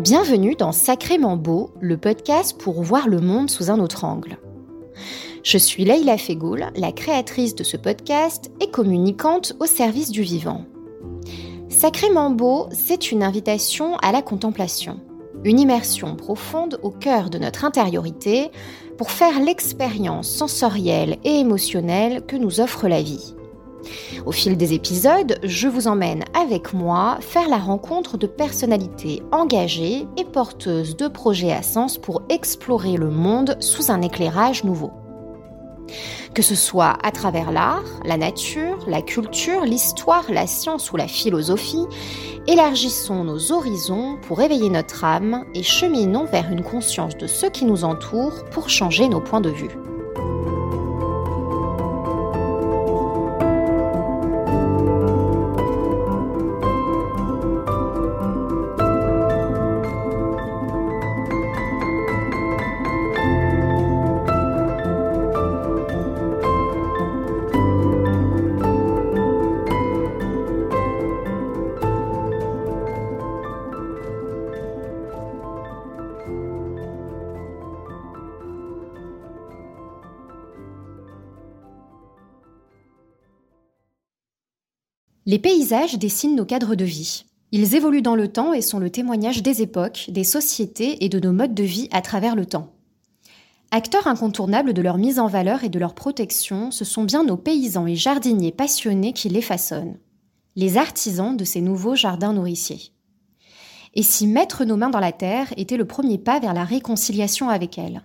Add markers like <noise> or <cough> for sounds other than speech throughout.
Bienvenue dans Sacrément Beau, le podcast pour voir le monde sous un autre angle. Je suis Leïla Fegoul, la créatrice de ce podcast et communicante au service du vivant. Sacrément Beau, c'est une invitation à la contemplation, une immersion profonde au cœur de notre intériorité pour faire l'expérience sensorielle et émotionnelle que nous offre la vie. Au fil des épisodes, je vous emmène avec moi faire la rencontre de personnalités engagées et porteuses de projets à sens pour explorer le monde sous un éclairage nouveau. Que ce soit à travers l'art, la nature, la culture, l'histoire, la science ou la philosophie, élargissons nos horizons pour éveiller notre âme et cheminons vers une conscience de ce qui nous entoure pour changer nos points de vue. Les paysages dessinent nos cadres de vie. Ils évoluent dans le temps et sont le témoignage des époques, des sociétés et de nos modes de vie à travers le temps. Acteurs incontournables de leur mise en valeur et de leur protection, ce sont bien nos paysans et jardiniers passionnés qui les façonnent. Les artisans de ces nouveaux jardins nourriciers. Et si mettre nos mains dans la terre était le premier pas vers la réconciliation avec elle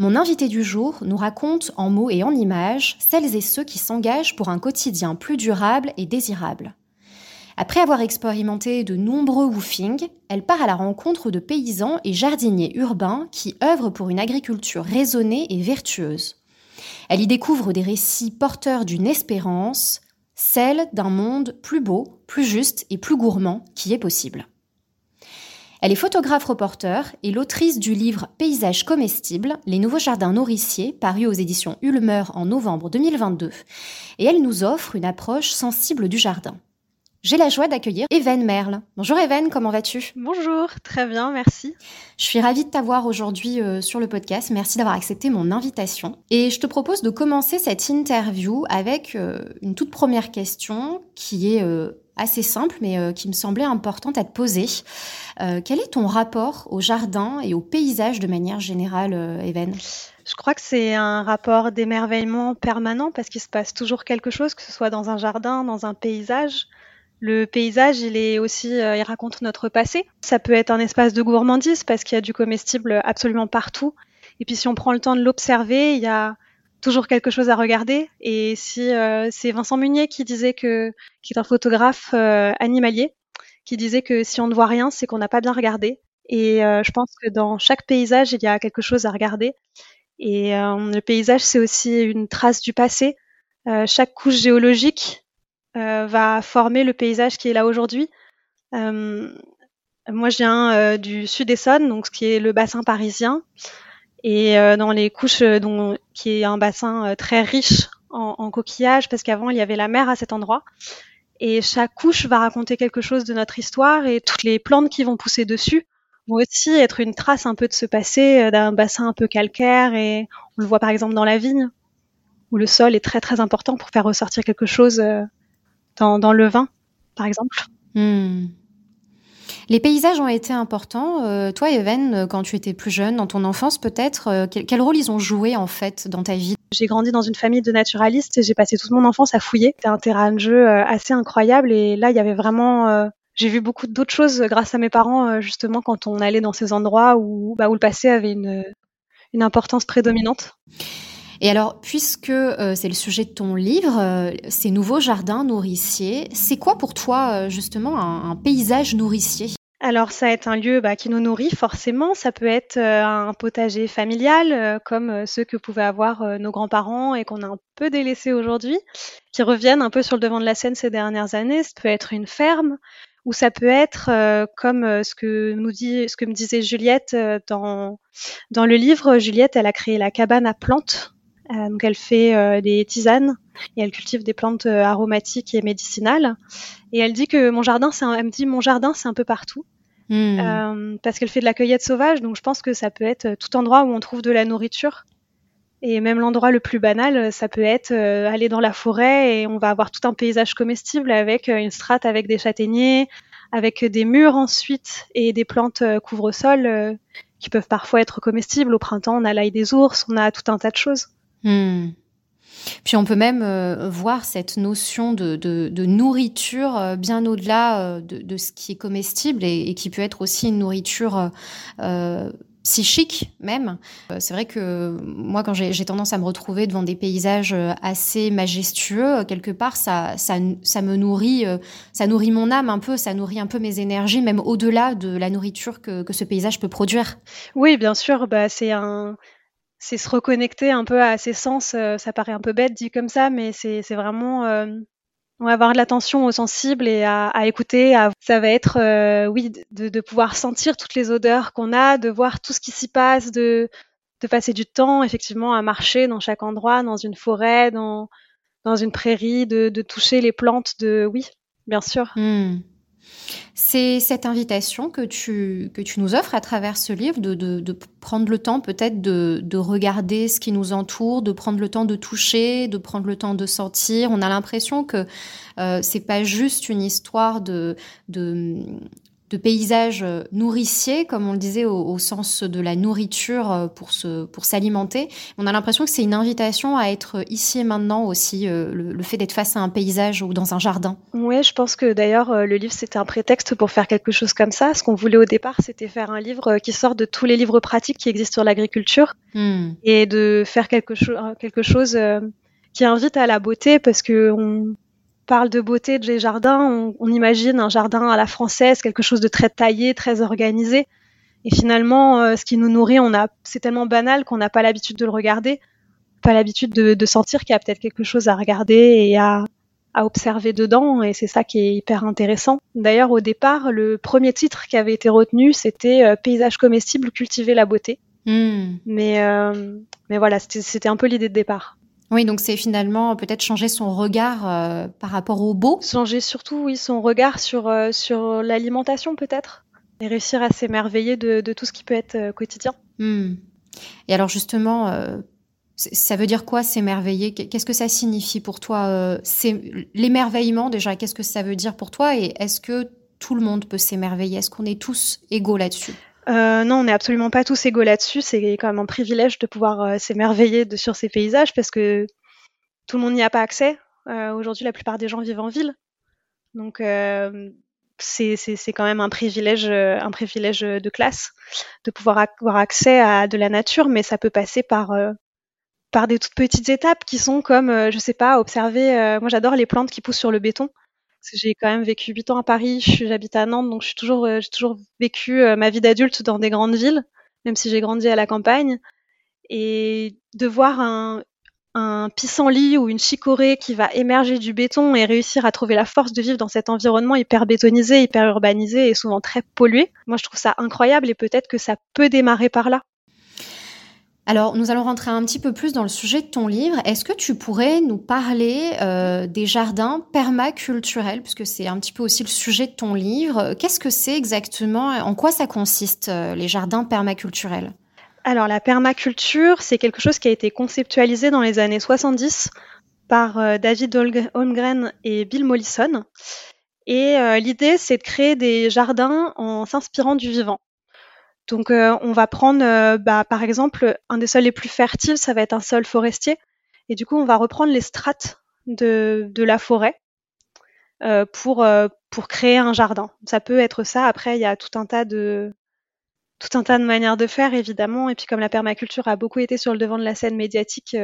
mon invité du jour nous raconte en mots et en images celles et ceux qui s'engagent pour un quotidien plus durable et désirable. Après avoir expérimenté de nombreux woofings, elle part à la rencontre de paysans et jardiniers urbains qui œuvrent pour une agriculture raisonnée et vertueuse. Elle y découvre des récits porteurs d'une espérance, celle d'un monde plus beau, plus juste et plus gourmand qui est possible. Elle est photographe-reporter et l'autrice du livre Paysages comestibles, les nouveaux jardins nourriciers, paru aux éditions Ulmer en novembre 2022. Et elle nous offre une approche sensible du jardin. J'ai la joie d'accueillir Even Merle. Bonjour Even, comment vas-tu? Bonjour, très bien, merci. Je suis ravie de t'avoir aujourd'hui euh, sur le podcast. Merci d'avoir accepté mon invitation. Et je te propose de commencer cette interview avec euh, une toute première question qui est euh, assez simple, mais euh, qui me semblait importante à te poser. Euh, quel est ton rapport au jardin et au paysage de manière générale, euh, Even Je crois que c'est un rapport d'émerveillement permanent parce qu'il se passe toujours quelque chose, que ce soit dans un jardin, dans un paysage. Le paysage, il est aussi, il raconte notre passé. Ça peut être un espace de gourmandise parce qu'il y a du comestible absolument partout. Et puis si on prend le temps de l'observer, il y a toujours quelque chose à regarder. Et si euh, c'est Vincent Munier qui disait que, qui est un photographe euh, animalier, qui disait que si on ne voit rien, c'est qu'on n'a pas bien regardé. Et euh, je pense que dans chaque paysage, il y a quelque chose à regarder. Et le paysage, c'est aussi une trace du passé. chaque couche géologique va former le paysage qui est là aujourd'hui. moi, je viens du sud-Essonne, donc ce qui est le bassin parisien et euh, dans les couches euh, dont, qui est un bassin euh, très riche en, en coquillages parce qu'avant il y avait la mer à cet endroit et chaque couche va raconter quelque chose de notre histoire et toutes les plantes qui vont pousser dessus vont aussi être une trace un peu de ce passé d'un bassin un peu calcaire et on le voit par exemple dans la vigne où le sol est très très important pour faire ressortir quelque chose dans, dans le vin par exemple. Hmm. Les paysages ont été importants. Euh, toi, Even, euh, quand tu étais plus jeune, dans ton enfance peut-être, euh, quel, rôle ils ont joué en fait dans ta vie? J'ai grandi dans une famille de naturalistes et j'ai passé toute mon enfance à fouiller. C'était un terrain de jeu assez incroyable et là, il y avait vraiment... j'ai vu beaucoup d'autres choses grâce à mes parents, justement, quand on allait dans ces endroits où, bah, le passé avait une importance prédominante. Et alors, puisque c'est le sujet de ton livre, ces nouveaux jardins nourriciers, c'est quoi pour toi justement un paysage nourricier? Alors ça va être un lieu bah, qui nous nourrit forcément, ça peut être euh, un potager familial euh, comme euh, ceux que pouvaient avoir nos grands-parents et qu'on a un peu délaissé aujourd'hui, qui reviennent un peu sur le devant de la scène ces dernières années, ça peut être une ferme ou ça peut être comme ce que nous dit ce que me disait Juliette dans dans le livre, Juliette, elle a créé la cabane à plantes donc elle fait des tisanes et elle cultive des plantes aromatiques et médicinales. Et elle dit que mon jardin, c'est elle me dit mon jardin, c'est un peu partout. Hmm. parce qu'elle fait de la cueillette sauvage, donc je pense que ça peut être tout endroit où on trouve de la nourriture. Et même l'endroit le plus banal, ça peut être aller dans la forêt et on va avoir tout un paysage comestible avec une strate avec des châtaigniers, avec des murs ensuite et des plantes couvre-sol qui peuvent parfois être comestibles. Au printemps, on a l'ail des ours, on a tout un tas de choses. Hmm. Puis on peut même euh, voir cette notion de, nourriture euh, bien au-delà euh, de, ce qui est comestible et, qui peut être aussi une nourriture psychique même. C'est vrai que moi, quand j'ai tendance à me retrouver devant des paysages assez majestueux, quelque part, ça, ça, me nourrit, ça nourrit mon âme un peu, ça nourrit un peu mes énergies, même au-delà de la nourriture que, ce paysage peut produire. Oui, bien sûr, bah, c'est un, c'est se reconnecter un peu à ses sens. Euh, ça paraît un peu bête dit comme ça, mais c'est vraiment euh, avoir de l'attention aux sensibles et à, écouter. ça va être, euh, oui, de, pouvoir sentir toutes les odeurs qu'on a, de voir tout ce qui s'y passe, de, de passer du temps effectivement à marcher dans chaque endroit, dans une forêt, dans, dans une prairie, de, toucher les plantes, de oui, bien sûr. Mmh. C'est cette invitation que tu, que nous offres à travers ce livre, de, prendre le temps peut-être de, de, regarder ce qui nous entoure, de prendre le temps de toucher, de prendre le temps de sentir. On a l'impression que euh, c'est pas juste une histoire de, de paysages euh, nourriciers, comme on le disait au, sens de la nourriture euh, pour se, pour s'alimenter. On a l'impression que c'est une invitation à être ici et maintenant aussi, euh, le, fait d'être face à un paysage ou dans un jardin. Oui, je pense que d'ailleurs le livre c'était un prétexte pour faire quelque chose comme ça. Ce qu'on voulait au départ, c'était faire un livre qui sort de tous les livres pratiques qui existent sur l'agriculture hmm. et de faire quelque, chose quelque chose qui invite à la beauté parce que on, parle de beauté des jardins, on, imagine un jardin à la française, quelque chose de très taillé, très organisé. Et finalement, euh, ce qui nous nourrit, on a, c'est tellement banal qu'on n'a pas l'habitude de le regarder, pas l'habitude de, sentir qu'il y a peut-être quelque chose à regarder et à, observer dedans. Et c'est ça qui est hyper intéressant. D'ailleurs, au départ, le premier titre qui avait été retenu, c'était euh, Paysage comestible, cultiver la beauté. Hmm. Mais, euh, mais voilà, c'était un peu l'idée de départ. Oui, donc c'est finalement peut-être changer son regard euh, par rapport au beau. Changer surtout, oui, son regard sur, euh, sur l'alimentation peut-être. Et réussir à s'émerveiller de, de, tout ce qui peut être euh, quotidien. Hmm. Et alors justement, ça veut dire quoi s'émerveiller? Qu'est-ce que ça signifie pour toi C'est l'émerveillement déjà. Qu'est-ce que ça veut dire pour toi? Et est-ce que tout le monde peut s'émerveiller? Est-ce qu'on est tous égaux là-dessus? Euh, non, on n'est absolument pas tous égaux là-dessus. C'est quand même un privilège de pouvoir euh, s'émerveiller sur ces paysages parce que tout le monde n'y a pas accès. Euh, aujourd'hui, la plupart des gens vivent en ville. Donc, c'est quand même un privilège, un privilège de classe de pouvoir avoir accès à de la nature, mais ça peut passer par, par des toutes petites étapes qui sont comme, je sais pas, observer. moi, j'adore les plantes qui poussent sur le béton j'ai quand même vécu huit ans à Paris, j'habite à Nantes, donc je suis toujours, euh, j'ai toujours vécu euh, ma vie d'adulte dans des grandes villes, même si j'ai grandi à la campagne. Et de voir un, un pissenlit ou une chicorée qui va émerger du béton et réussir à trouver la force de vivre dans cet environnement hyper bétonisé, hyper urbanisé et souvent très pollué. Moi, je trouve ça incroyable et peut-être que ça peut démarrer par là. Alors, nous allons rentrer un petit peu plus dans le sujet de ton livre. Est-ce que tu pourrais nous parler euh, des jardins permaculturels, puisque c'est un petit peu aussi le sujet de ton livre Qu'est-ce que c'est exactement? En quoi ça consiste, euh, les jardins permaculturels? Alors, la permaculture, c'est quelque chose qui a été conceptualisé dans les années 70 par euh, David Holmgren et Bill Mollison. Et l'idée, c'est de créer des jardins en s'inspirant du vivant. Donc euh, on va prendre euh, bah, par exemple un des sols les plus fertiles, ça va être un sol forestier. Et du coup on va reprendre les strates de, la forêt euh, pour, créer un jardin. Ça peut être ça. Après il y a tout un tas de tout un tas de manières de faire évidemment. Et puis comme la permaculture a beaucoup été sur le devant de la scène médiatique,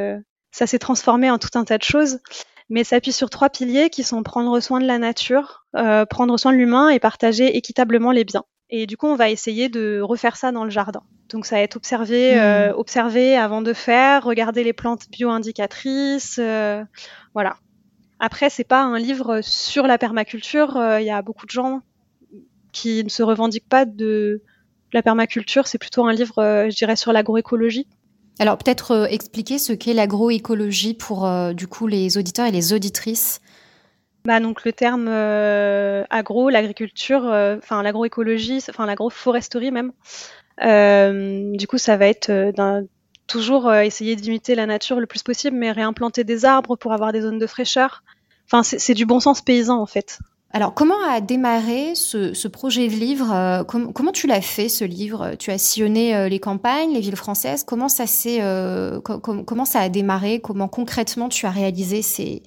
ça s'est transformé en tout un tas de choses. Mais ça appuie sur trois piliers qui sont prendre soin de la nature, prendre soin de l'humain et partager équitablement les biens. Et du coup, on va essayer de refaire ça dans le jardin. Donc, ça va être observé, hmm. euh, observer avant de faire, regarder les plantes bio-indicatrices, euh, voilà. Après, c'est pas un livre sur la permaculture. Euh, il y a beaucoup de gens qui ne se revendiquent pas de la permaculture. C'est plutôt un livre, je dirais, sur l'agroécologie. Alors peut-être expliquer ce qu'est l'agroécologie pour du coup les auditeurs et les auditrices. Bah donc le terme agro, l'agriculture, enfin l'agroécologie, enfin l'agroforesterie même. du coup, ça va être d'un toujours essayer d'imiter la nature le plus possible, mais réimplanter des arbres pour avoir des zones de fraîcheur. Enfin, c'est du bon sens paysan en fait. Alors, comment a démarré ce, projet de livre euh, Comment tu l'as fait, ce livre? Tu as sillonné euh, les campagnes, les villes françaises. Comment ça, euh, comment ça a démarré? Comment concrètement tu as réalisé ces,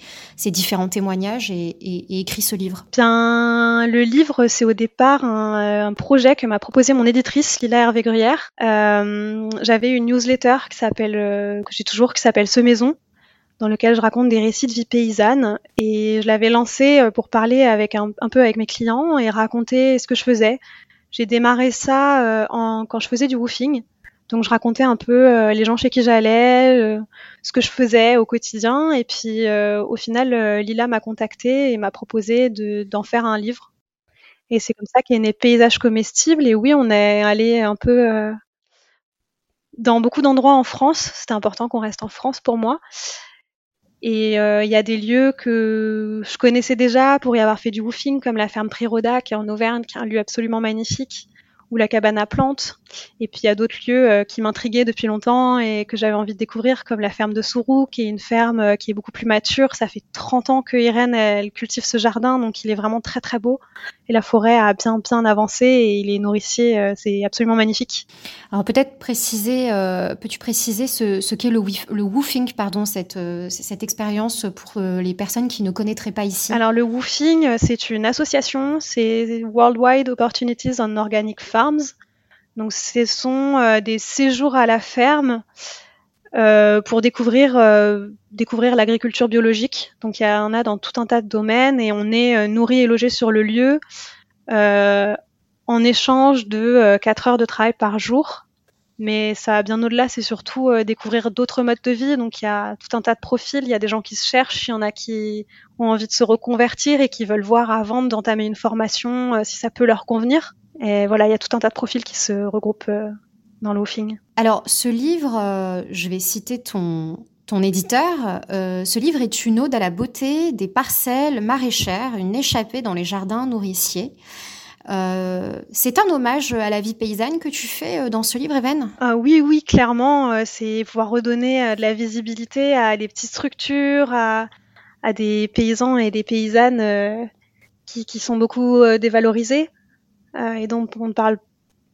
différents témoignages et, écrit ce livre? Bien, le livre, c'est au départ un, projet que m'a proposé mon éditrice, Lila Hervé Gruyère. J'avais une newsletter qui s'appelle, que j'ai toujours, qui s'appelle Ce Maison, dans lequel je raconte des récits de vie paysanne. Et je l'avais lancé euh, pour parler avec un, peu avec mes clients et raconter ce que je faisais. J'ai démarré ça euh, en, quand je faisais du woofing. Donc je racontais un peu euh, les gens chez qui j'allais, ce que je faisais au quotidien. Et puis au final, Lila m'a contacté et m'a proposé d'en faire un livre. Et c'est comme ça qu'est né Paysage comestible. Et oui, on est allé un peu dans beaucoup d'endroits en France. C'était important qu'on reste en France pour moi. Et euh, il y a des lieux que je connaissais déjà pour y avoir fait du woofing, comme la ferme Priroda, qui est en Auvergne, qui est un lieu absolument magnifique, ou la cabane à plantes. Et puis il y a d'autres lieux euh, qui m'intriguaient depuis longtemps et que j'avais envie de découvrir, comme la ferme de Sourou, qui est une ferme euh, qui est beaucoup plus mature. Ça fait 30 ans que Irène elle cultive ce jardin, donc il est vraiment très très beau. Et la forêt a bien bien avancé et il est nourricier, euh, c'est absolument magnifique. Alors peut-être préciser, peux-tu préciser ce, qu'est le, le, woofing, pardon, cette, cette expérience pour les personnes qui ne connaîtraient pas ici? Alors le woofing, c'est une association, c'est Worldwide Opportunities on Organic Donc ce sont euh, des séjours à la ferme euh, pour découvrir euh, découvrir l'agriculture biologique. Donc il y en a dans tout un tas de domaines et on est nourri et logé sur le lieu en échange de 4 heures de travail par jour. Mais ça va bien au-delà, c'est surtout découvrir d'autres modes de vie. Donc il y a tout un tas de profils, il y a des gens qui se cherchent, il y en a qui ont envie de se reconvertir et qui veulent voir avant d'entamer une formation si ça peut leur convenir. Et voilà, il y a tout un tas de profils qui se regroupent euh, dans le woofing. Alors, ce livre, euh, je vais citer ton, ton éditeur. Euh, ce livre est une ode à la beauté des parcelles maraîchères, une échappée dans les jardins nourriciers. c'est un hommage à la vie paysanne que tu fais dans ce livre, Even ah, Oui, oui, clairement. c'est pouvoir redonner de la visibilité à des petites structures, à, à des paysans et des paysannes qui, qui, sont beaucoup dévalorisés. Euh, et dont on parle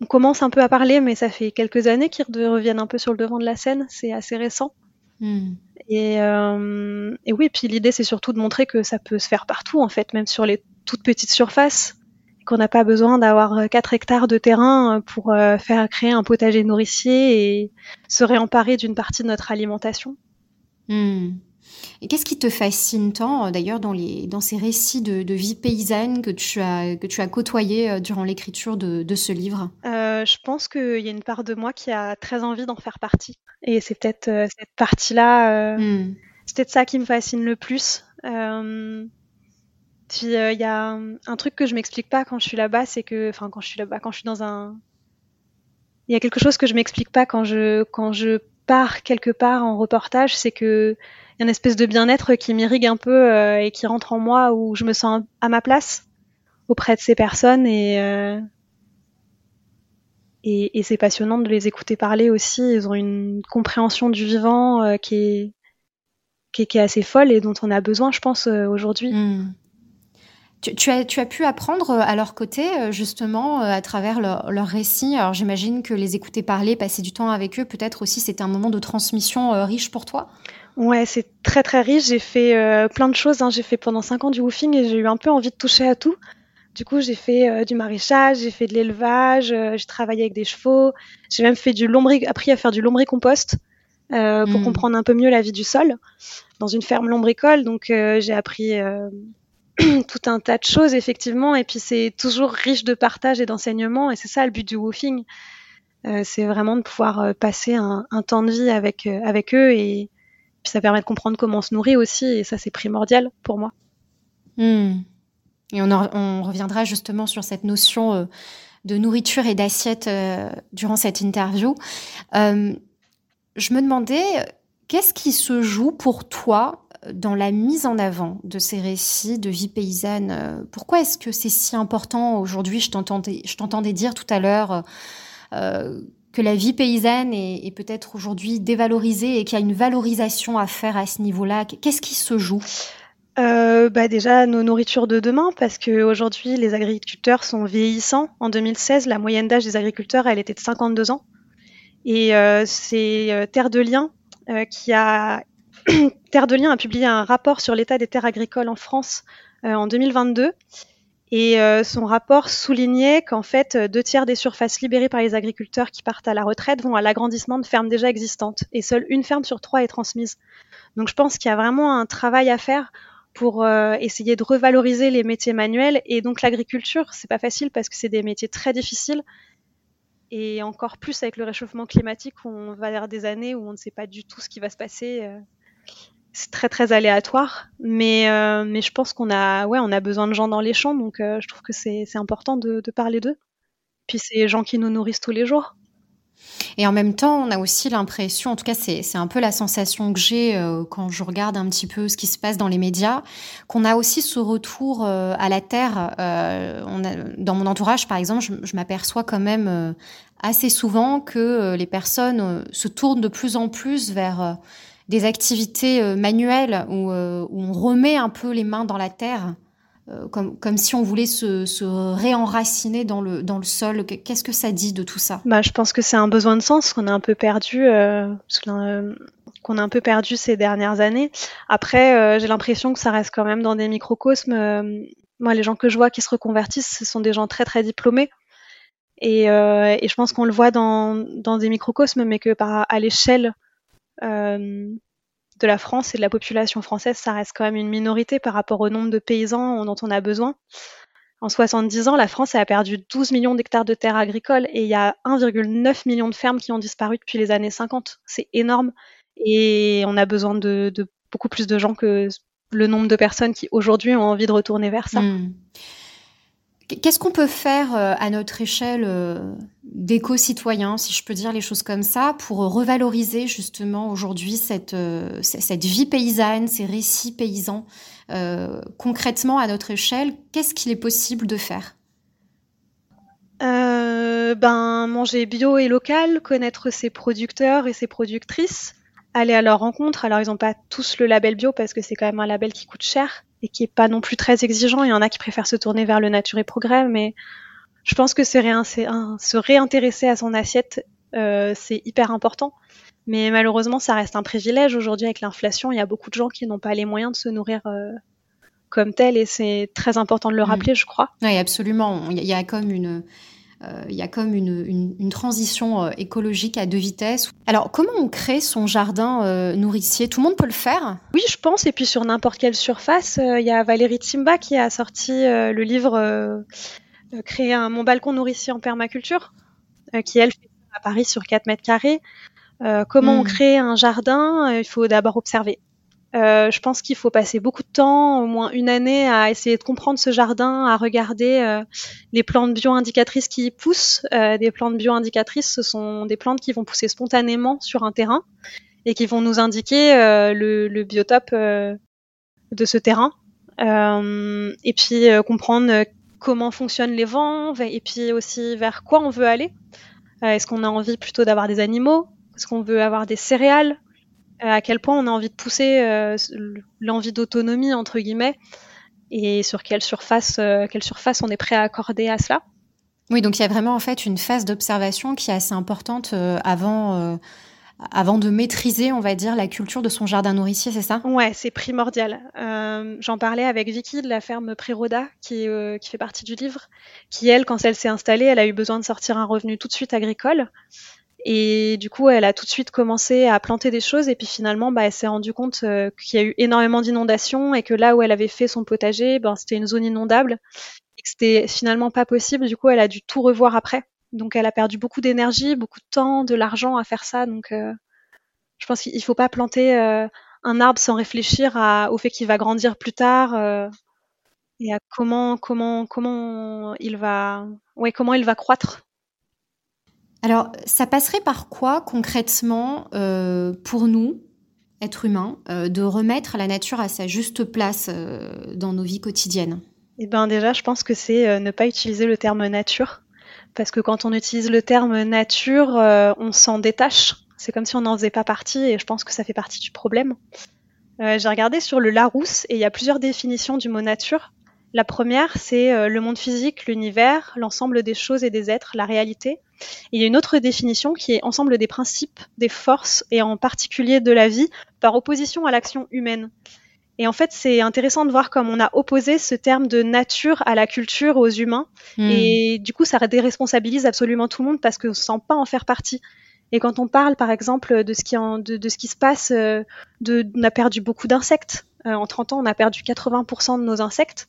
on commence un peu à parler, mais ça fait quelques années qu'ils reviennent un peu sur le devant de la scène. C'est assez récent. Hmm. Et, euh, et, oui, puis l'idée, c'est surtout de montrer que ça peut se faire partout, en fait, même sur les toutes petites surfaces, qu'on n'a pas besoin d'avoir 4 hectares de terrain pour euh, faire créer un potager nourricier et se réemparer d'une partie de notre alimentation. Hmm. Et qu'est-ce qui te fascine tant, euh, d'ailleurs, dans, les, dans ces récits de, vie paysanne que tu as, que tu as côtoyés euh, durant l'écriture de, ce livre? Euh, Je pense qu'il y a une part de moi qui a très envie d'en faire partie. Et c'est peut-être cette partie-là, hmm. c'est peut-être ça qui me fascine le plus. puis il y a un, truc que je m'explique pas quand je suis là-bas, c'est que, enfin, quand je suis là-bas, quand je suis dans un. Il y a quelque chose que je m'explique pas quand je, quand je pars quelque part en reportage, c'est que y a une espèce de bien-être qui m'irrigue un peu euh, et qui rentre en moi où je me sens à ma place auprès de ces personnes et euh, et, c'est passionnant de les écouter parler aussi. Ils ont une compréhension du vivant euh, qui, est, qui, est, assez folle et dont on a besoin, je pense, aujourd'hui. Hmm. Tu, as, tu, as, pu apprendre à leur côté, justement, à travers leurs leur récits. Alors j'imagine que les écouter parler, passer du temps avec eux, peut-être aussi c'était un moment de transmission riche pour toi? Ouais, c'est très très riche. J'ai fait euh, plein de choses. Hein. J'ai fait pendant 5 ans du woofing et j'ai eu un peu envie de toucher à tout. Du coup, j'ai fait euh, du maraîchage, j'ai fait de l'élevage, euh, j'ai travaillé avec des chevaux, j'ai même fait du lombric, appris à faire du lombricompost pour hmm. comprendre un peu mieux la vie du sol dans une ferme lombricole. Donc, j'ai appris <clears throat> tout un tas de choses effectivement. Et puis, c'est toujours riche de partage et d'enseignement. Et c'est ça le but du woofing. c'est vraiment de pouvoir passer un, temps de vie avec avec eux et puis ça permet de comprendre comment on se nourrit aussi, et ça c'est primordial pour moi. Hmm. Et on, reviendra justement sur cette notion euh, de nourriture et d'assiette euh, durant cette interview. Euh, je me demandais, qu'est-ce qui se joue pour toi dans la mise en avant de ces récits de vie paysanne Pourquoi est-ce que c'est si important aujourd'hui? Je t'entendais dire tout à l'heure euh, que la vie paysanne est, peut-être aujourd'hui dévalorisée et qu'il y a une valorisation à faire à ce niveau-là. Qu'est-ce qui se joue? Euh, bah déjà nos nourritures de demain parce qu'aujourd'hui les agriculteurs sont vieillissants. En 2016, la moyenne d'âge des agriculteurs elle était de 52 ans et euh, c'est euh, Terre de Liens qui a <clears throat> Terre de Liens a publié un rapport sur l'état des terres agricoles en France en 2022 et son rapport soulignait qu'en fait deux tiers des surfaces libérées par les agriculteurs qui partent à la retraite vont à l'agrandissement de fermes déjà existantes et seule une ferme sur trois est transmise. Donc je pense qu'il y a vraiment un travail à faire pour euh, essayer de revaloriser les métiers manuels. Et donc l'agriculture, c'est pas facile parce que c'est des métiers très difficiles. Et encore plus avec le réchauffement climatique, où on va vers des années où on ne sait pas du tout ce qui va se passer. Euh, c'est très très aléatoire, mais euh, mais je pense qu'on a ouais on a besoin de gens dans les champs, donc je trouve que c'est important de, parler d'eux. Puis c'est les gens qui nous nourrissent tous les jours. Et en même temps, on a aussi l'impression, en tout cas c'est un peu la sensation que j'ai euh, quand je regarde un petit peu ce qui se passe dans les médias, qu'on a aussi ce retour euh, à la terre. Euh, dans mon entourage, par exemple, je, m'aperçois quand même assez souvent que les personnes se tournent de plus en plus vers des activités manuelles où, où, on remet un peu les mains dans la terre. Euh, comme, comme si on voulait se, réenraciner dans le, dans le sol. Qu'est-ce que ça dit de tout ça? Bah, Je pense que c'est un besoin de sens qu'on a un peu perdu, euh, euh, qu'on a un peu perdu ces dernières années. Après, j'ai l'impression que ça reste quand même dans des microcosmes. moi, les gens que je vois qui se reconvertissent, ce sont des gens très très diplômés. Et, et je pense qu'on le voit dans, dans des microcosmes, mais que par, à l'échelle de la France et de la population française, ça reste quand même une minorité par rapport au nombre de paysans dont on a besoin. En 70 ans, la France a perdu 12 millions d'hectares de terres agricoles et il y a 1,9 million de fermes qui ont disparu depuis les années 50. C'est énorme et on a besoin de, beaucoup plus de gens que le nombre de personnes qui aujourd'hui ont envie de retourner vers ça. Hmm. Qu'est-ce qu'on peut faire euh, à notre échelle euh, d'éco-citoyens, si je peux dire les choses comme ça, pour revaloriser justement aujourd'hui cette, euh, vie paysanne, ces récits paysans Concrètement, à notre échelle, qu'est-ce qu'il est possible de faire? Ben, Manger bio et local, connaître ses producteurs et ses productrices, aller à leur rencontre. Alors, ils n'ont pas tous le label bio parce que c'est quand même un label qui coûte cher et qui est pas non plus très exigeant. Il y en a qui préfèrent se tourner vers le nature et progrès, mais je pense que se, se réintéresser à son assiette, euh, c'est hyper important. Mais malheureusement, ça reste un privilège aujourd'hui avec l'inflation. Il y a beaucoup de gens qui n'ont pas les moyens de se nourrir euh, comme tel, et c'est très important de le mmh. rappeler, je crois. Oui, absolument. Il y a comme une il y a comme une, transition euh, écologique à deux vitesses. Alors, comment on crée son jardin euh, nourricier? Tout le monde peut le faire? Oui, je pense. Et puis sur n'importe quelle surface, il y a Valérie Timba qui a sorti le livre Créer un, mon balcon nourricier en permaculture, qui elle fait à Paris sur 4 mètres carrés. comment on hmm. crée un jardin? Il faut d'abord observer. Euh, je pense qu'il faut passer beaucoup de temps, au moins une année, à essayer de comprendre ce jardin, à regarder euh, les plantes bio-indicatrices qui y poussent. Euh, des plantes bio-indicatrices, ce sont des plantes qui vont pousser spontanément sur un terrain et qui vont nous indiquer le, le, biotope de ce terrain. et puis comprendre comment fonctionnent les vents et puis aussi vers quoi on veut aller. Est-ce qu'on a envie plutôt d'avoir des animaux? Est-ce qu'on veut avoir des céréales? euh, à quel point on a envie de pousser euh, l'envie d'autonomie entre guillemets et sur quelle surface, euh, quelle surface on est prêt à accorder à cela. Oui, donc il y a vraiment en fait une phase d'observation qui est assez importante avant, avant de maîtriser, on va dire, la culture de son jardin nourricier, c'est ça? Ouais, c'est primordial. J'en parlais avec Vicky de la ferme Préroda, qui, qui fait partie du livre, qui elle, quand elle s'est installée, elle a eu besoin de sortir un revenu tout de suite agricole. Et du coup, elle a tout de suite commencé à planter des choses. Et puis finalement, bah, elle s'est rendue compte euh, qu'il y a eu énormément d'inondations et que là où elle avait fait son potager, ben, c'était une zone inondable et que c'était finalement pas possible. Du coup, elle a dû tout revoir après. Donc, elle a perdu beaucoup d'énergie, beaucoup de temps, de l'argent à faire ça. Donc, euh, je pense qu'il faut pas planter euh, un arbre sans réfléchir au fait qu'il va grandir plus tard et à comment comment comment il va ouais comment il va croître Alors, ça passerait par quoi concrètement pour nous, êtres humains, de remettre la nature à sa juste place dans nos vies quotidiennes? Eh bien déjà, je pense que c'est ne pas utiliser le terme nature parce que quand on utilise le terme nature, euh, on s'en détache. C'est comme si on n'en faisait pas partie, et je pense que ça fait partie du problème. Euh, j'ai regardé sur le Larousse, et il y a plusieurs définitions du mot nature. La première, c'est euh, le monde physique, l'univers, l'ensemble des choses et des êtres, la réalité. il y a une autre définition qui est ensemble des principes, des forces, et en particulier de la vie, par opposition à l'action humaine. Et en fait, c'est intéressant de voir comme on a opposé ce terme de nature à la culture, aux humains. Hmm. Et du coup, ça déresponsabilise absolument tout le monde parce qu'on ne se sent pas en faire partie. Et quand on parle, par exemple, de ce qui, en, de, ce qui se passe, euh, de, on a perdu beaucoup d'insectes. Euh, en 30 ans, on a perdu 80% de nos insectes.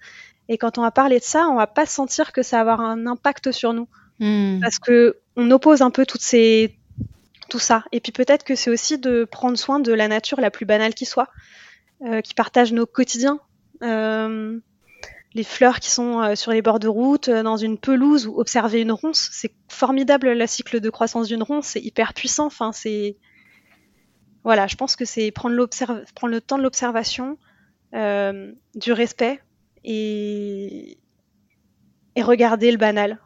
Et quand on va parler de ça, on va pas sentir que ça va avoir un impact sur nous. Hmm. Parce que on oppose un peu toutes ces, tout ça. Et puis peut-être que c'est aussi de prendre soin de la nature la plus banale qui soit. Euh, qui partagent nos quotidiens. Euh, les fleurs qui sont euh, sur les bords de route, dans une pelouse ou observer une ronce, c'est formidable le cycle de croissance d'une ronce, c'est hyper puissant. Enfin, c'est voilà, je pense que c'est prendre, prendre le temps de l'observation, du respect et, et regarder le banal.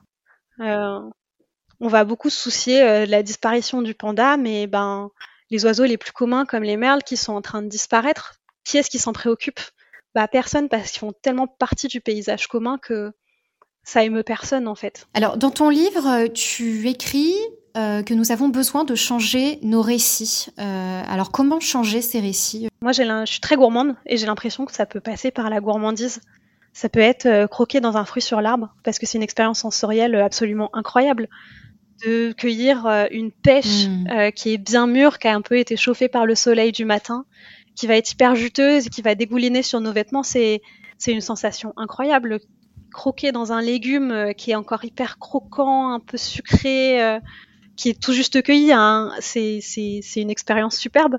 on va beaucoup se soucier de la disparition du panda, mais ben les oiseaux les plus communs comme les merles qui sont en train de disparaître, qui est-ce qui s'en préoccupe? Bah personne parce qu'ils font tellement partie du paysage commun que ça émeut personne en fait. Alors dans ton livre, euh, tu écris euh, que nous avons besoin de changer nos récits. Euh, alors comment changer ces récits? Moi je suis très gourmande et j'ai l'impression que ça peut passer par la gourmandise. Ça peut être croquer dans un fruit sur l'arbre parce que c'est une expérience sensorielle absolument incroyable de cueillir une pêche mmh. qui est bien mûre, qui a un peu été chauffée par le soleil du matin, qui va être hyper juteuse et qui va dégouliner sur nos vêtements, c'est c'est une sensation incroyable. Croquer dans un légume euh, qui est encore hyper croquant, un peu sucré, euh, qui est tout juste cueilli, hein, c'est une expérience superbe.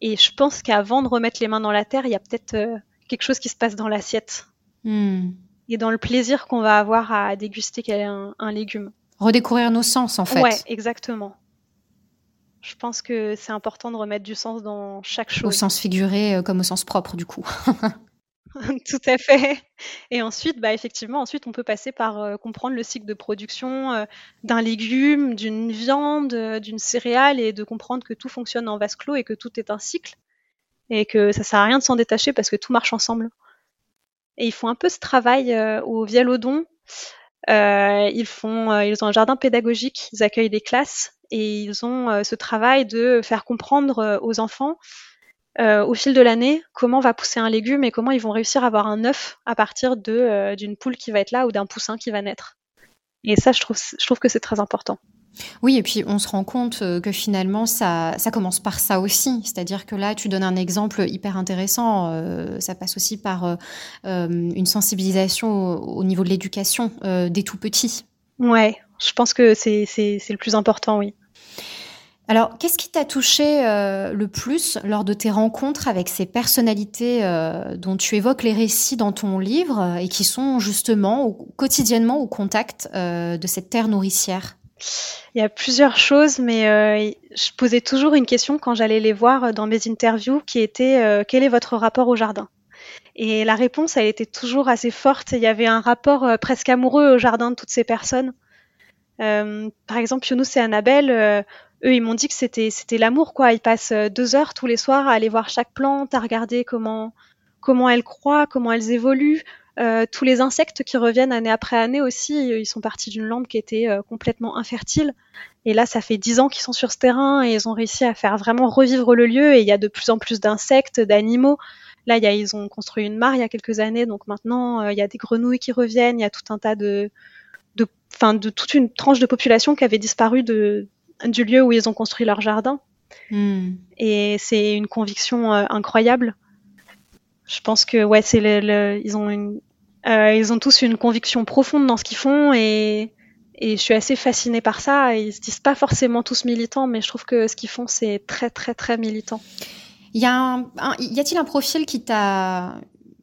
Et je pense qu'avant de remettre les mains dans la terre, il y a peut-être euh, quelque chose qui se passe dans l'assiette. Hmm. Et dans le plaisir qu'on va avoir à déguster un, un légume. Redécouvrir nos sens, en fait. Ouais, exactement. Je pense que c'est important de remettre du sens dans chaque chose. Au sens figuré euh, comme au sens propre, du coup. <laughs> <laughs> Tout à fait. Et ensuite, bah, effectivement, ensuite, on peut passer par euh, comprendre le cycle de production euh, d'un légume, d'une viande, d'une céréale, et de comprendre que tout fonctionne en vase clos et que tout est un cycle, et que ça sert à rien de s'en détacher parce que tout marche ensemble. Et ils font un peu ce travail au Vialodon. ils font, ils ont un jardin pédagogique, ils accueillent des classes et ils ont euh, ce travail de faire comprendre euh, aux enfants euh, au fil de l'année comment va pousser un légume et comment ils vont réussir à avoir un œuf à partir de d'une poule qui va être là ou d'un poussin qui va naître. Et ça, je trouve, je trouve que c'est très important. Oui, et puis on se rend compte que finalement, ça, ça commence par ça aussi. C'est-à-dire que là, tu donnes un exemple hyper intéressant. ça passe aussi par une sensibilisation au, au niveau de l'éducation des tout petits. Ouais, je pense que c'est le plus important, oui. Alors, qu'est-ce qui t'a touché euh, le plus lors de tes rencontres avec ces personnalités euh, dont tu évoques les récits dans ton livre euh, et qui sont justement quotidiennement au contact de cette terre nourricière? Il y a plusieurs choses, mais je posais toujours une question quand j'allais les voir dans mes interviews qui était quel est votre rapport au jardin? Et la réponse, elle était toujours assez forte. Il y avait un rapport presque amoureux au jardin de toutes ces personnes. Euh, par exemple, Younous et Annabelle, euh, eux, ils m'ont dit que c'était l'amour, quoi. Ils passent euh, deux heures tous les soirs à aller voir chaque plante, à regarder comment comment elles croient, comment elles évoluent. Tous les insectes qui reviennent année après année aussi, ils sont partis d'une lande qui était complètement infertile. Et là, ça fait dix ans qu'ils sont sur ce terrain et ils ont réussi à faire vraiment revivre le lieu. Et il y a de plus en plus d'insectes, d'animaux. Là, il y a, ils ont construit une mare il y a quelques années, donc maintenant, il y a des grenouilles qui reviennent. Il y a tout un tas de, de, fin, de toute une tranche de population qui avait disparu de, du lieu où ils ont construit leur jardin. Hmm. Et c'est une conviction euh, incroyable. Je pense que ouais, c'est le, ils ont une, euh, ils ont tous une conviction profonde dans ce qu'ils font et, et je suis assez fascinée par ça. Ils se disent pas forcément tous militants, mais je trouve que ce qu'ils font c'est très très très militant. Il y, a y a-t-il un profil qui t'a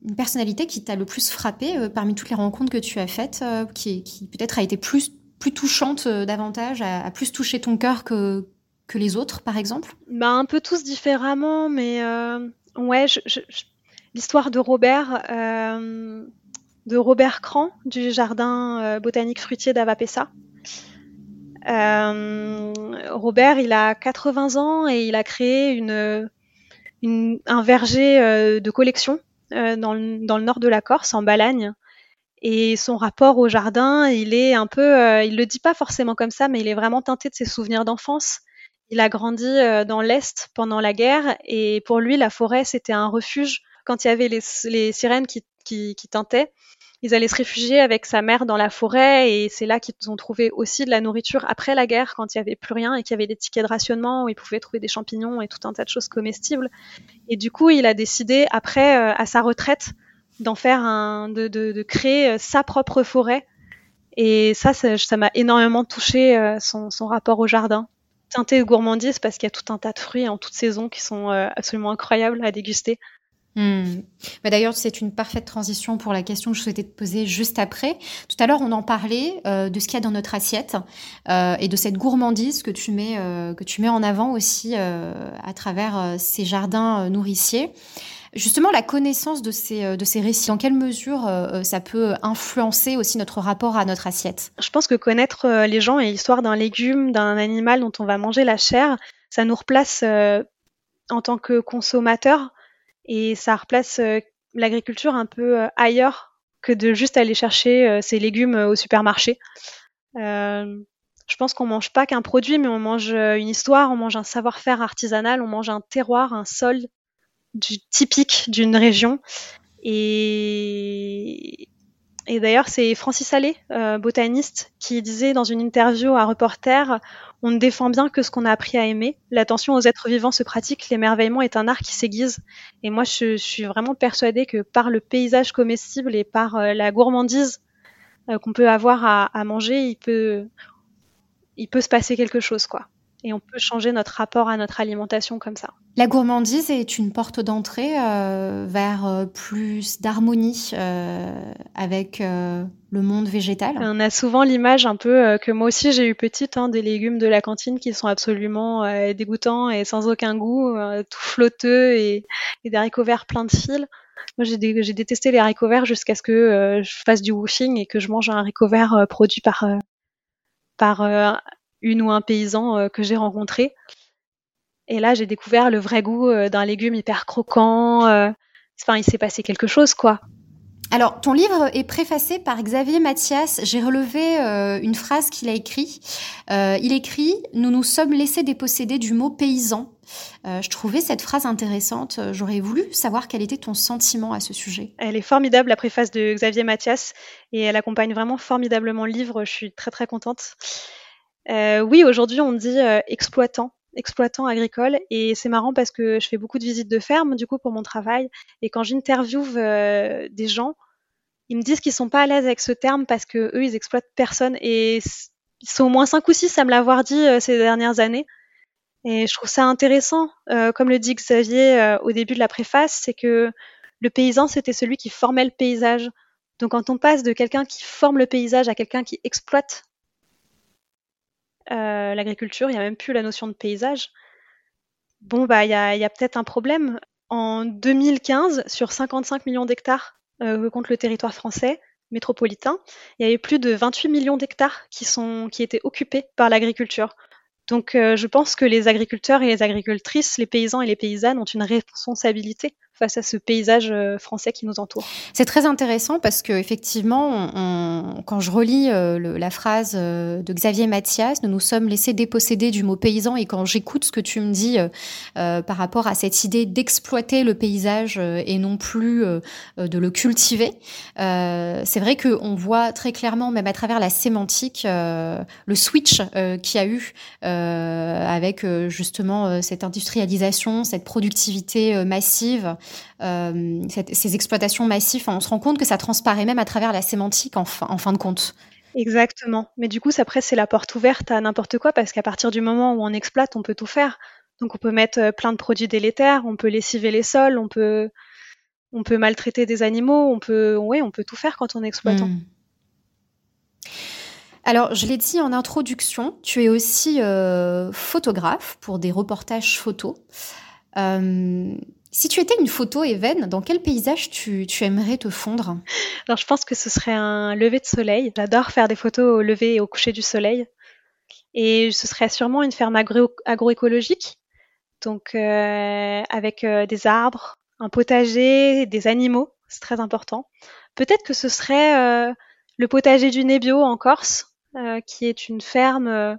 une personnalité qui t'a le plus frappé euh, parmi toutes les rencontres que tu as faites, euh, qui, peut-être a été plus, plus touchante davantage, a, plus touché ton cœur que, que les autres, par exemple? Bah, Un peu tous différemment, mais ouais, l'histoire de Robert, de Robert Cran du jardin botanique fruitier d'Avapessa. Robert, il a 80 ans et il a créé une, un verger de collection dans le, dans, le, nord de la Corse, en Balagne. Et son rapport au jardin, il est un peu, euh, il le dit pas forcément comme ça, mais il est vraiment teinté de ses souvenirs d'enfance. Il a grandi euh, dans l'Est pendant la guerre et pour lui, la forêt, c'était un refuge. Quand il y avait les, les sirènes qui, qui, qui ils allaient se réfugier avec sa mère dans la forêt et c'est là qu'ils ont trouvé aussi de la nourriture après la guerre quand il n'y avait plus rien et qu'il y avait des tickets de rationnement où ils pouvaient trouver des champignons et tout un tas de choses comestibles. Et du coup, il a décidé après, euh, à sa retraite, d'en faire un, de, créer euh, sa propre forêt. Et ça, ça m'a énormément touché euh, son, son, rapport au jardin. Teinté de gourmandise parce qu'il y a tout un tas de fruits en toute saison qui sont absolument incroyables à déguster. Hmm. Bah, d'ailleurs, c'est une parfaite transition pour la question que je souhaitais te poser juste après. Tout à l'heure, on en parlait euh, de ce qu'il y a dans notre assiette euh, et de cette gourmandise que tu mets, euh, que tu mets en avant aussi à travers ces jardins nourriciers. Justement, la connaissance de ces, de ces récits, dans quelle mesure ça peut influencer aussi notre rapport à notre assiette? Je pense que connaître les gens et l'histoire d'un légume, d'un animal dont on va manger la chair, ça nous replace en tant que consommateur et ça replace euh, l'agriculture un peu euh, ailleurs que de juste aller chercher euh, ses légumes au supermarché. je pense qu'on mange pas qu'un produit, mais on mange une histoire, on mange un savoir-faire artisanal, on mange un terroir, un sol du, typique d'une région. Et, d'ailleurs, c'est Francis Allais, botaniste, qui disait dans une interview à Reporter on ne défend bien que ce qu'on a appris à aimer. L'attention aux êtres vivants se pratique, l'émerveillement est un art qui s'aiguise. Et moi, je, suis vraiment persuadée que par le paysage comestible et par euh, la gourmandise euh, qu'on peut avoir à, manger, il peut, il peut se passer quelque chose, quoi et on peut changer notre rapport à notre alimentation comme ça. La gourmandise est une porte d'entrée euh, vers euh, plus d'harmonie euh, avec le monde végétal. On a souvent l'image un peu que moi aussi j'ai eu petite hein, des légumes de la cantine qui sont absolument dégoûtants et sans aucun goût, tout flotteux et, des haricots verts pleins de fils. Moi, j'ai, détesté les haricots verts jusqu'à ce que je fasse du woofing et que je mange un haricot vert produit par par une ou un paysan euh, que j'ai rencontré. Et là, j'ai découvert le vrai goût euh, d'un légume hyper croquant. Euh, enfin, il s'est passé quelque chose, quoi. Alors, ton livre est préfacé par Xavier Mathias. J'ai relevé une phrase qu'il a écrit. il écrit Nous nous sommes laissés déposséder du mot paysan. je trouvais cette phrase intéressante. J'aurais voulu savoir quel était ton sentiment à ce sujet. Elle est formidable, la préface de Xavier Mathias, et elle accompagne vraiment formidablement le livre. Je suis très très contente. Euh, oui, aujourd'hui, on dit euh, exploitant exploitant agricole. Et c'est marrant parce que je fais beaucoup de visites de ferme du coup pour mon travail. Et quand j'interviewe euh, des gens ils me disent qu'ils sont pas à l'aise avec ce terme parce que eux ils exploitent personne. Et ils sont au moins cinq ou six à me l'avoir dit ces dernières années. Et je trouve ça intéressant comme le dit Xavier au début de la préface c'est que le paysan c'était celui qui formait le paysage. Donc quand on passe de quelqu'un qui forme le paysage à quelqu'un qui exploite euh, l'agriculture, il n'y a même plus la notion de paysage. Bon, bah, il y a, peut-être un problème. En 2015, sur 55 millions d'hectares euh, contre le territoire français métropolitain, il y avait plus de 28 millions d'hectares qui étaient occupés par l'agriculture. Donc euh, je pense que les agriculteurs et les agricultrices, les paysans et les paysannes ont une responsabilité face à ce paysage euh, français qui nous entoure. C'est très intéressant parce que effectivement, quand je relis euh, la phrase euh, de Xavier Mathias, nous nous sommes laissés déposséder du mot paysan, et quand j'écoute ce que tu me dis par rapport à cette idée d'exploiter le paysage et non plus de le cultiver, c'est vrai qu'on voit très clairement, même à travers la sémantique, le switch qu'il y a eu avec justement cette industrialisation, cette productivité massive euh, ces exploitations massives, on se rend compte que ça transparaît même à travers la sémantique en fin, de compte. Exactement. Mais du coup, après, c'est la porte ouverte à n'importe quoi parce qu'à partir du moment où on exploite, on peut tout faire. Donc, on peut mettre euh, plein de produits délétères, on peut lessiver les sols, on peut, on peut maltraiter des animaux, on peut, ouais, on peut tout faire quand on est exploitant. Hmm. Alors, je l'ai dit en introduction, tu es aussi euh, photographe pour des reportages photos. Euh, si tu étais une photo, Even, dans quel paysage tu, aimerais te fondre? Alors, je pense que ce serait un lever de soleil. J'adore faire des photos au lever et au coucher du soleil. Et ce serait sûrement une ferme agroécologique, donc euh, avec des arbres, un potager, des animaux, c'est très important. Peut-être que ce serait le potager du Nébio en Corse, euh, qui est une ferme euh,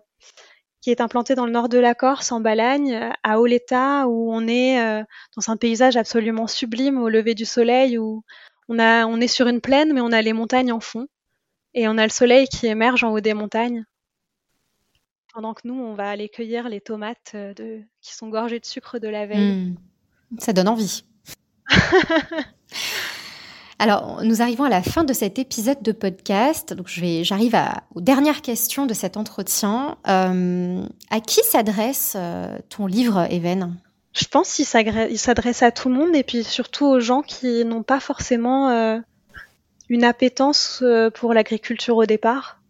qui est implantée dans le nord de la Corse, en Balagne, à Oleta, où on est euh, dans un paysage absolument sublime au lever du soleil, où on, a, on est sur une plaine, mais on a les montagnes en fond, et on a le soleil qui émerge en haut des montagnes. Pendant que nous, on va aller cueillir les tomates de, qui sont gorgées de sucre de la veille. Hmm. Ça donne envie. <laughs> Alors, nous arrivons à la fin de cet épisode de podcast. Donc, j'arrive aux dernières questions de cet entretien. Euh, à qui s'adresse euh, ton livre, Even Je pense qu'il s'adresse à tout le monde et puis surtout aux gens qui n'ont pas forcément euh, une appétence pour l'agriculture au départ.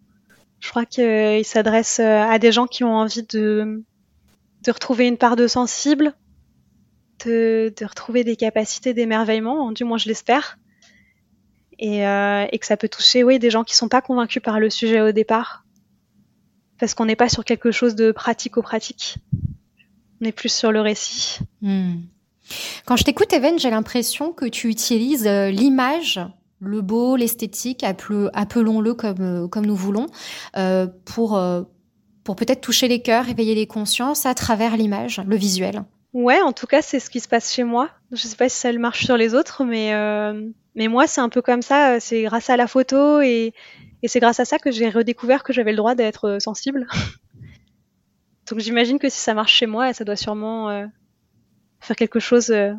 Je crois qu'il s'adresse à des gens qui ont envie de, retrouver une part de sensible, de retrouver des capacités d'émerveillement, du moins je l'espère euh, et, que ça peut toucher oui, des gens qui sont pas convaincus par le sujet au départ, parce qu'on n'est pas sur quelque chose de pratico-pratique, on est plus sur le récit. Hmm. Quand je t'écoute, Even, j'ai l'impression que tu utilises euh, l'image, le beau, l'esthétique, appelons-le comme, euh, comme nous voulons, pour, pour peut-être toucher les cœurs, éveiller les consciences à travers l'image, le visuel. Ouais, en tout cas, c'est ce qui se passe chez moi. Je sais pas si ça marche sur les autres, mais mais moi, c'est un peu comme ça. C'est grâce à la photo et, c'est grâce à ça que j'ai redécouvert que j'avais le droit d'être euh, sensible. <laughs> Donc j'imagine que si ça marche chez moi, ça doit sûrement euh, faire quelque chose euh,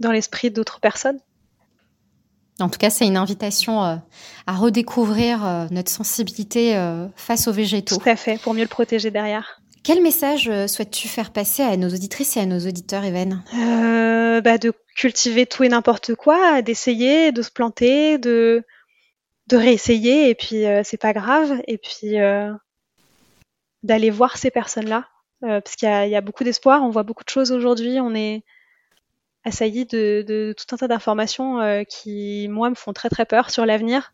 dans l'esprit d'autres personnes. En tout cas, c'est une invitation à redécouvrir notre sensibilité face aux végétaux. Tout à fait, pour mieux le protéger derrière. Quel message souhaites-tu faire passer à nos auditrices et à nos auditeurs, Even bah, De cultiver tout et n'importe quoi, d'essayer, de se planter, de, de réessayer, et puis euh, c'est pas grave, et puis euh, d'aller voir ces personnes-là, euh, parce qu'il y, a beaucoup d'espoir, on voit beaucoup de choses aujourd'hui, on est assailli de, de tout un tas d'informations qui, moi, me font très très peur sur l'avenir,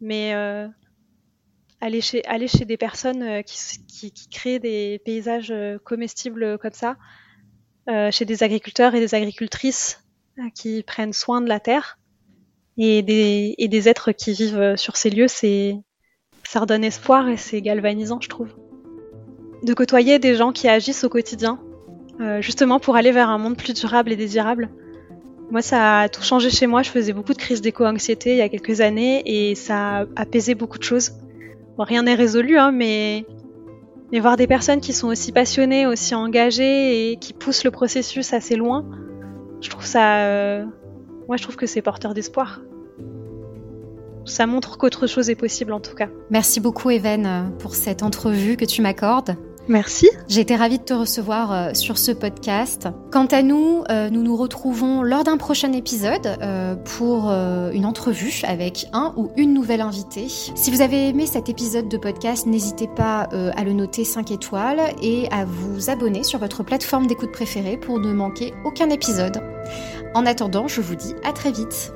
mais aller chez, aller chez des personnes qui, qui, qui, créent des paysages comestibles comme ça, chez des agriculteurs et des agricultrices qui prennent soin de la terre et des, et des êtres qui vivent sur ces lieux, c'est ça redonne espoir et c'est galvanisant, je trouve. De côtoyer des gens qui agissent au quotidien, euh, justement pour aller vers un monde plus durable et désirable. Moi, ça a tout changé chez moi. Je faisais beaucoup de crises d'éco-anxiété il y a quelques années et ça a apaisé beaucoup de choses. Rien n'est résolu, hein, mais mais voir des personnes qui sont aussi passionnées, aussi engagées et qui poussent le processus assez loin, je trouve ça. Euh, moi, je trouve que c'est porteur d'espoir. Ça montre qu'autre chose est possible en tout cas. Merci beaucoup, Even, pour cette entrevue que tu m'accordes. Merci. J'ai été ravie de te recevoir euh, sur ce podcast. Quant à nous, euh, nous nous retrouvons lors d'un prochain épisode euh, pour une entrevue avec un ou une nouvelle invitée. Si vous avez aimé cet épisode de podcast, n'hésitez pas à le noter 5 étoiles et à vous abonner sur votre plateforme d'écoute préférée pour ne manquer aucun épisode. En attendant, je vous dis à très vite.